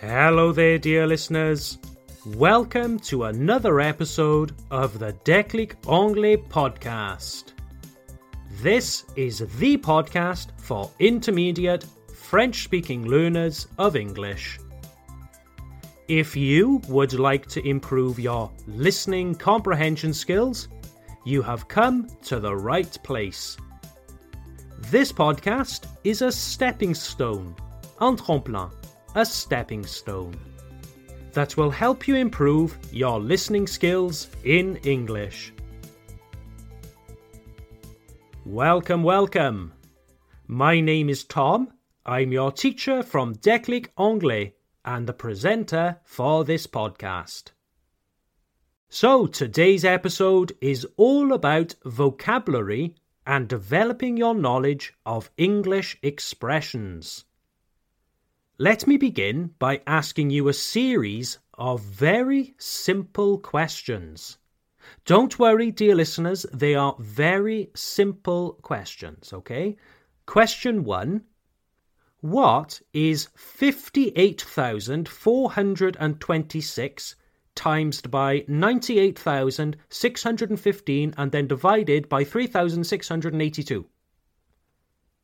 Hello there, dear listeners. Welcome to another episode of the Déclic Anglais podcast. This is the podcast for intermediate French speaking learners of English. If you would like to improve your listening comprehension skills, you have come to the right place. This podcast is a stepping stone, un tremplin, a stepping stone, that will help you improve your listening skills in English. Welcome, welcome. My name is Tom. I'm your teacher from Déclic Anglais and the presenter for this podcast. So, today's episode is all about vocabulary and developing your knowledge of English expressions. Let me begin by asking you a series of very simple questions. Don't worry, dear listeners, they are very simple questions, okay? Question one What is 58,426 times by 98,615 and then divided by 3,682?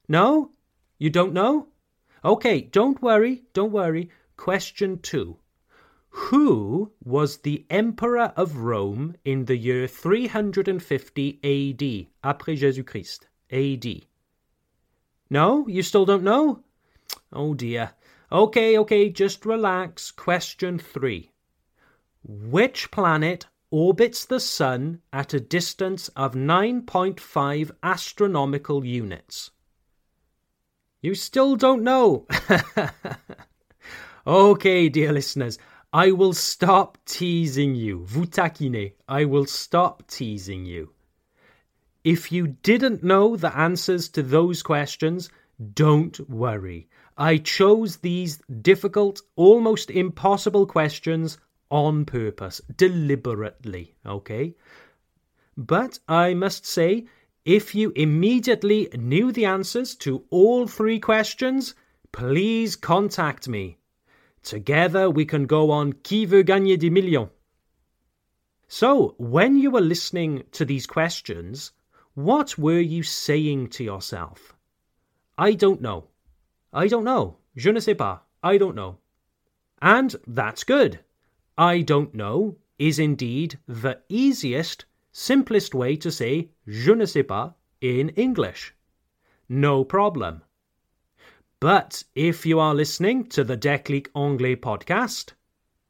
No? You don't know? Okay, don't worry, don't worry. Question two. Who was the Emperor of Rome in the year 350 AD, après Jésus-Christ, AD? No? You still don't know? Oh dear. Okay, okay, just relax. Question three. Which planet orbits the Sun at a distance of 9.5 astronomical units? You still don't know. okay, dear listeners, I will stop teasing you. Vous. I will stop teasing you. If you didn't know the answers to those questions, don't worry. I chose these difficult, almost impossible questions on purpose, deliberately, okay? But I must say, if you immediately knew the answers to all three questions, please contact me. Together we can go on Qui veut gagner des millions? So, when you were listening to these questions, what were you saying to yourself? I don't know. I don't know. Je ne sais pas. I don't know. And that's good. I don't know is indeed the easiest, simplest way to say je ne sais pas in English. No problem. But if you are listening to the Déclic Anglais podcast,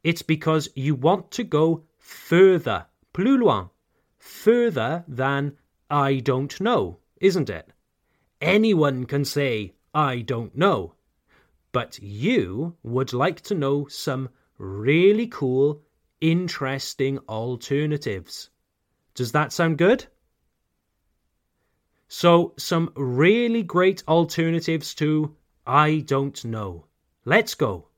it's because you want to go further, plus loin, further than I don't know, isn't it? Anyone can say I don't know, but you would like to know some really cool, interesting alternatives. Does that sound good? So, some really great alternatives to I don't know. Let's go.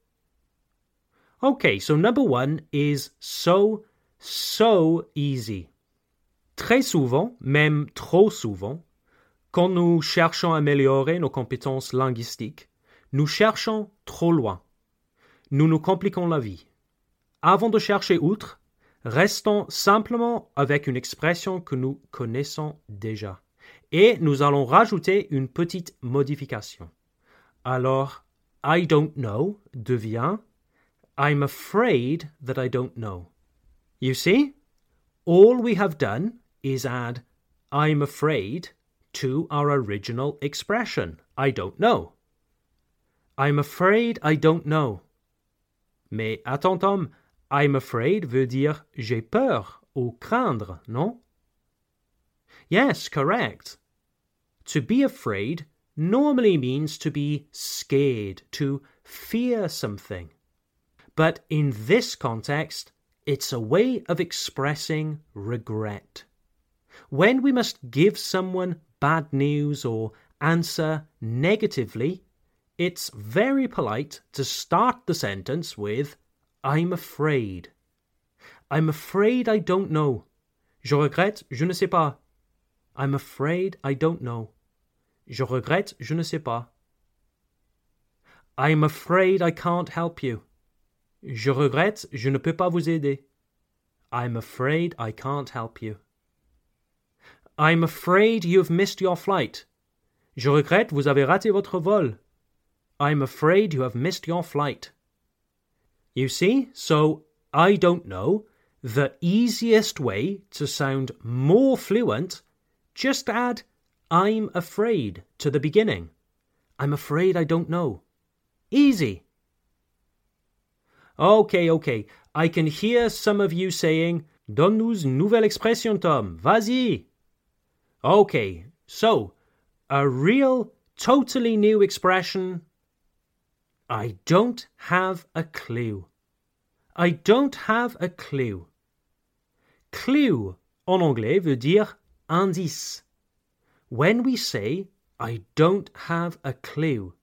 Okay, so number one is so, so easy. Très souvent, même trop souvent, quand nous cherchons à améliorer nos compétences linguistiques, nous cherchons trop loin nous nous compliquons la vie. Avant de chercher outre, restons simplement avec une expression que nous connaissons déjà. Et nous allons rajouter une petite modification. Alors, I don't know devient I'm afraid that I don't know. You see? All we have done is add I'm afraid to our original expression. I don't know. I'm afraid I don't know. Mais attends I'm afraid veut dire j'ai peur ou craindre, non? Yes, correct. To be afraid normally means to be scared, to fear something. But in this context, it's a way of expressing regret. When we must give someone bad news or answer negatively, it's very polite to start the sentence with I'm afraid. I'm afraid I don't know. Je regrette, je ne sais pas. I'm afraid I don't know. Je regrette, je ne sais pas. I'm afraid I can't help you. Je regrette, je ne peux pas vous aider. I'm afraid I can't help you. I'm afraid you've missed your flight. Je regrette, vous avez raté votre vol. I'm afraid you have missed your flight. You see, so I don't know, the easiest way to sound more fluent, just add I'm afraid to the beginning. I'm afraid I don't know. Easy. Okay, okay. I can hear some of you saying, Donne-nous une nouvelle expression, Tom. Vas-y. Okay, so a real, totally new expression. I don't have a clue. I don't have a clue. Clue en anglais veut dire indice. When we say I don't have a clue,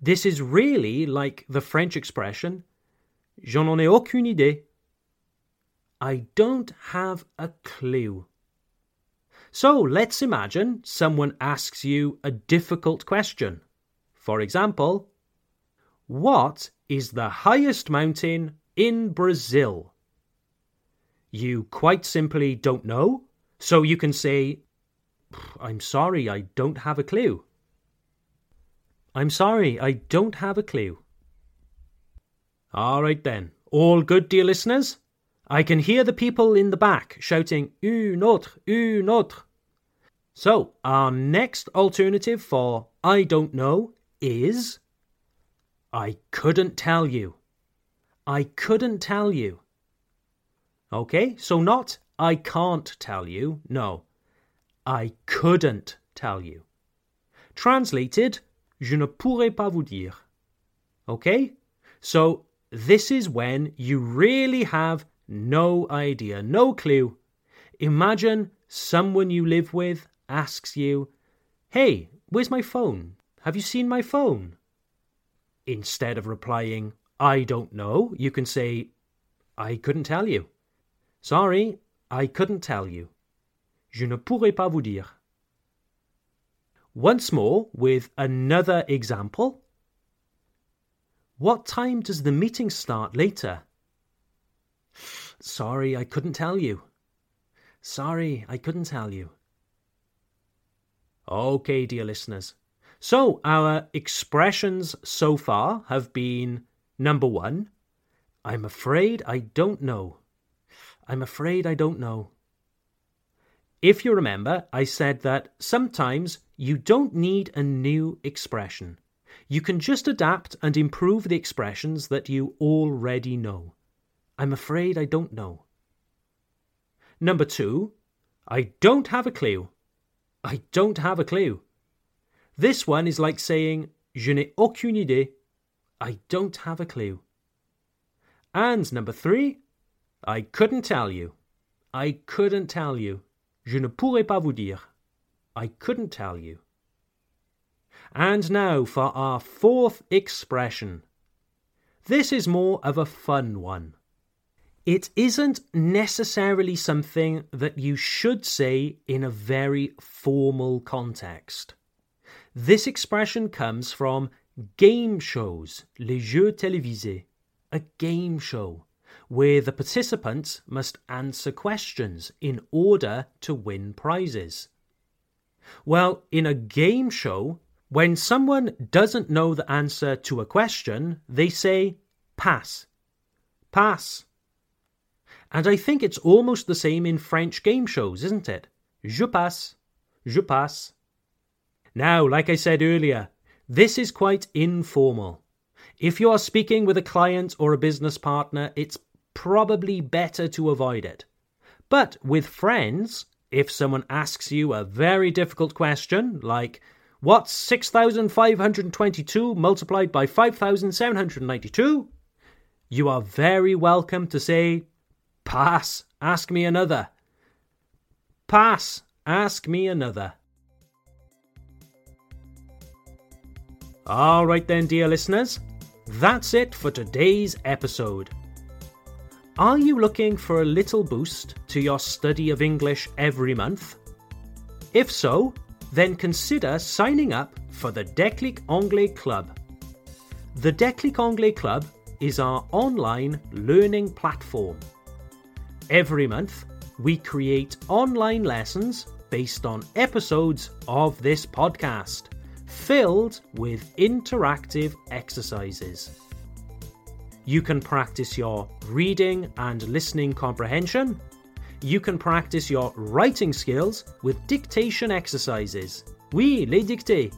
this is really like the French expression Je n'en ai aucune idée. I don't have a clue. So let's imagine someone asks you a difficult question. For example, what is the highest mountain in Brazil? You quite simply don't know, so you can say, I'm sorry, I don't have a clue. I'm sorry, I don't have a clue. All right then. All good, dear listeners? I can hear the people in the back shouting, une autre, une autre. So, our next alternative for I don't know is I couldn't tell you. I couldn't tell you. Okay, so not I can't tell you, no. I couldn't tell you. Translated, je ne pourrais pas vous dire. Okay? So, this is when you really have no idea, no clue. Imagine someone you live with asks you, Hey, where's my phone? Have you seen my phone? Instead of replying, I don't know, you can say, I couldn't tell you. Sorry, I couldn't tell you. Je ne pourrais pas vous dire. Once more with another example. What time does the meeting start later? Sorry, I couldn't tell you. Sorry, I couldn't tell you. Okay, dear listeners. So, our expressions so far have been number one, I'm afraid I don't know. I'm afraid I don't know. If you remember, I said that sometimes you don't need a new expression. You can just adapt and improve the expressions that you already know. I'm afraid I don't know. Number two, I don't have a clue. I don't have a clue. This one is like saying, Je n'ai aucune idée. I don't have a clue. And number three, I couldn't tell you. I couldn't tell you. Je ne pourrais pas vous dire. I couldn't tell you. And now for our fourth expression. This is more of a fun one. It isn't necessarily something that you should say in a very formal context. This expression comes from game shows, les jeux télévisés, a game show where the participants must answer questions in order to win prizes. Well, in a game show, when someone doesn't know the answer to a question, they say pass. Pass. And I think it's almost the same in French game shows, isn't it? Je passe. Je passe. Now, like I said earlier, this is quite informal. If you are speaking with a client or a business partner, it's probably better to avoid it. But with friends, if someone asks you a very difficult question, like, What's 6,522 multiplied by 5,792? You are very welcome to say, Pass, ask me another. Pass, ask me another. All right, then, dear listeners, that's it for today's episode. Are you looking for a little boost to your study of English every month? If so, then consider signing up for the Déclic Anglais Club. The Déclic Anglais Club is our online learning platform. Every month, we create online lessons based on episodes of this podcast, filled with interactive exercises. You can practice your reading and listening comprehension. You can practice your writing skills with dictation exercises. Oui, les dictées.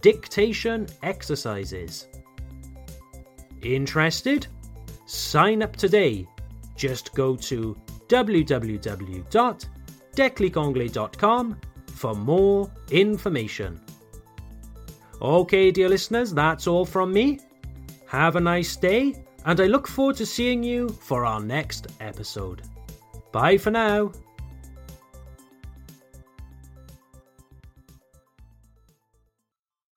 Dictation exercises. Interested? Sign up today. Just go to www.declicanglais.com for more information. Okay, dear listeners, that's all from me. Have a nice day, and I look forward to seeing you for our next episode. Bye for now.